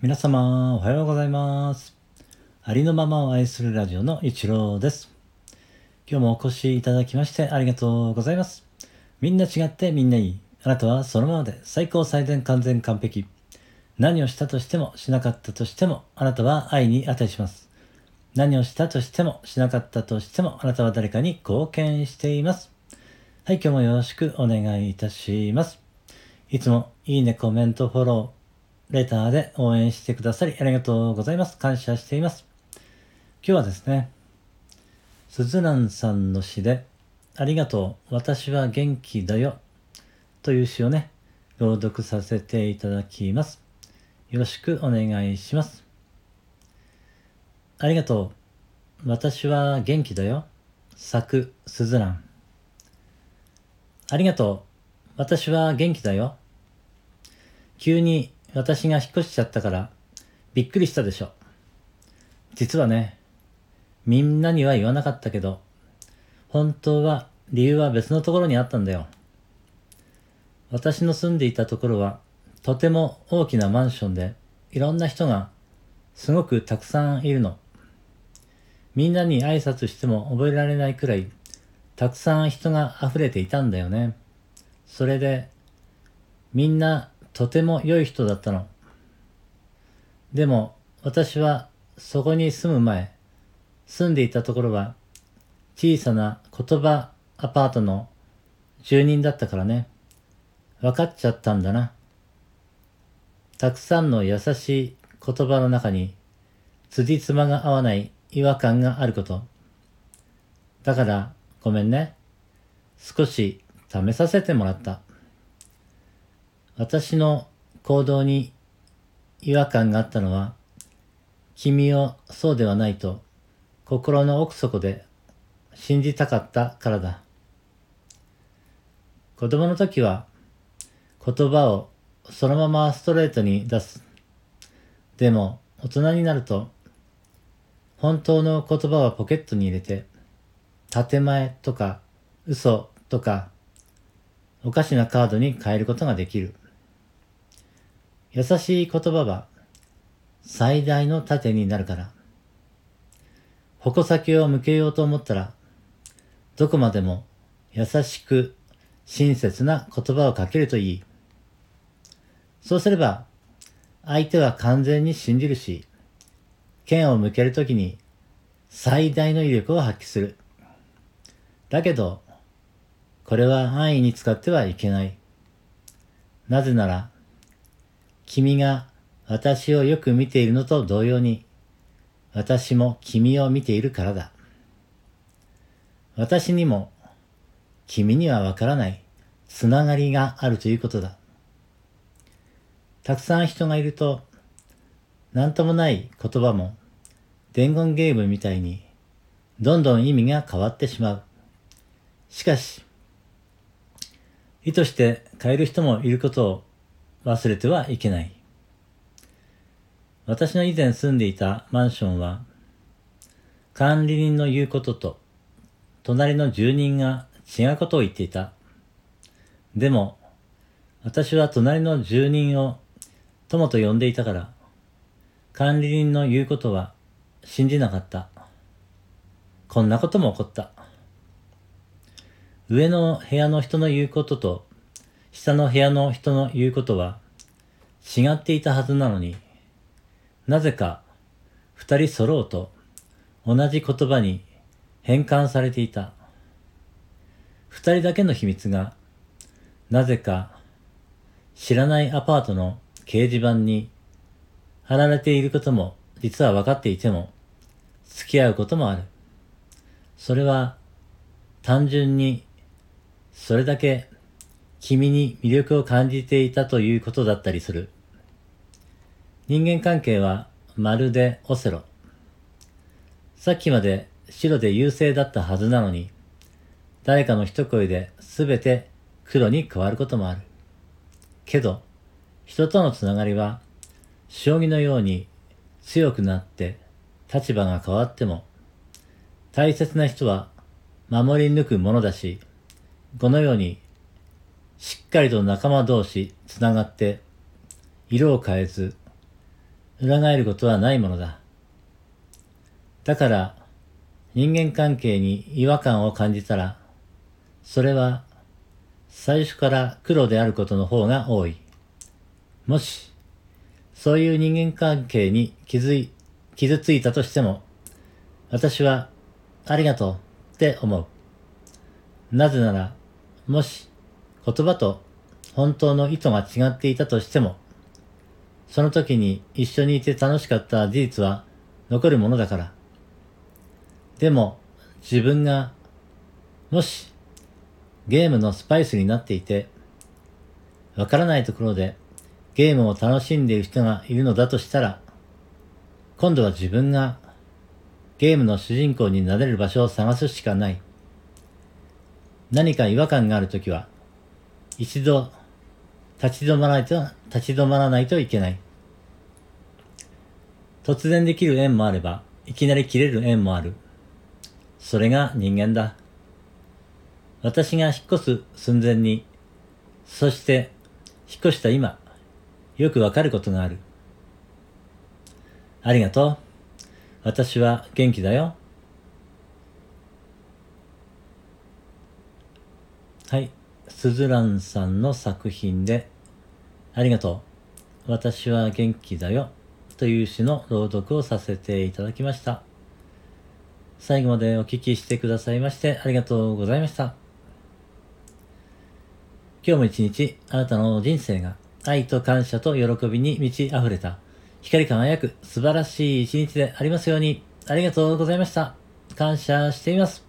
皆様、おはようございます。ありのままを愛するラジオの一郎です。今日もお越しいただきましてありがとうございます。みんな違ってみんないい。あなたはそのままで最高最善完全完璧。何をしたとしてもしなかったとしてもあなたは愛に値します。何をしたとしてもしなかったとしてもあなたは誰かに貢献しています。はい、今日もよろしくお願いいたします。いつもいいね、コメント、フォロー、レターで応援してくださりありがとうございます。感謝しています。今日はですね、すずらんさんの詩で、ありがとう、私は元気だよ、という詩をね、朗読させていただきます。よろしくお願いします。ありがとう、私は元気だよ、作すずらん。ありがとう、私は元気だよ。急に私が引っ越しちゃったからびっくりしたでしょ。実はね、みんなには言わなかったけど、本当は理由は別のところにあったんだよ。私の住んでいたところはとても大きなマンションでいろんな人がすごくたくさんいるの。みんなに挨拶しても覚えられないくらいたくさん人が溢れていたんだよね。それでみんなとても良い人だったの。でも私はそこに住む前、住んでいたところは小さな言葉アパートの住人だったからね。分かっちゃったんだな。たくさんの優しい言葉の中に、辻褄が合わない違和感があること。だから、ごめんね。少し試させてもらった。私の行動に違和感があったのは、君をそうではないと心の奥底で信じたかったからだ。子供の時は言葉をそのままストレートに出す。でも大人になると本当の言葉はポケットに入れて建前とか嘘とかおかしなカードに変えることができる。優しい言葉は最大の盾になるから。矛先を向けようと思ったら、どこまでも優しく親切な言葉をかけるといい。そうすれば、相手は完全に信じるし、剣を向けるときに最大の威力を発揮する。だけど、これは安易に使ってはいけない。なぜなら、君が私をよく見ているのと同様に、私も君を見ているからだ。私にも、君にはわからないつながりがあるということだ。たくさん人がいると、なんともない言葉も、伝言ゲームみたいに、どんどん意味が変わってしまう。しかし、意図して変える人もいることを忘れてはいけない。私の以前住んでいたマンションは、管理人の言うことと、隣の住人が違うことを言っていた。でも、私は隣の住人を友と呼んでいたから、管理人の言うことは信じなかった。こんなことも起こった。上の部屋の人の言うことと、下の部屋の人の言うことは違っていたはずなのに、なぜか二人揃うと同じ言葉に変換されていた。二人だけの秘密が、なぜか知らないアパートの掲示板に貼られていることも実は分かっていても付き合うこともある。それは単純にそれだけ君に魅力を感じていたということだったりする。人間関係はまるでオセロ。さっきまで白で優勢だったはずなのに、誰かの一声で全て黒に変わることもある。けど、人とのつながりは、将棋のように強くなって立場が変わっても、大切な人は守り抜くものだし、このようにしっかりと仲間同士つながって、色を変えず、裏返ることはないものだ。だから、人間関係に違和感を感じたら、それは最初から黒であることの方が多い。もし、そういう人間関係に気づい、傷ついたとしても、私はありがとうって思う。なぜなら、もし言葉と本当の意図が違っていたとしても、その時に一緒にいて楽しかった事実は残るものだから。でも、自分が、もし、ゲームのスパイスになっていて、わからないところでゲームを楽しんでいる人がいるのだとしたら、今度は自分がゲームの主人公になれる場所を探すしかない。何か違和感があるときは、一度立ち止まらないと、立ち止まらないといけない。突然できる縁もあれば、いきなり切れる縁もある。それが人間だ。私が引っ越す寸前に、そして引っ越した今、よくわかることがある。ありがとう。私は元気だよ。はい。すずらんさんの作品で、ありがとう。私は元気だよ。という詩の朗読をさせていただきました。最後までお聞きしてくださいましてありがとうございました。今日も一日、あなたの人生が愛と感謝と喜びに満ち溢れた、光り輝く素晴らしい一日でありますように、ありがとうございました。感謝しています。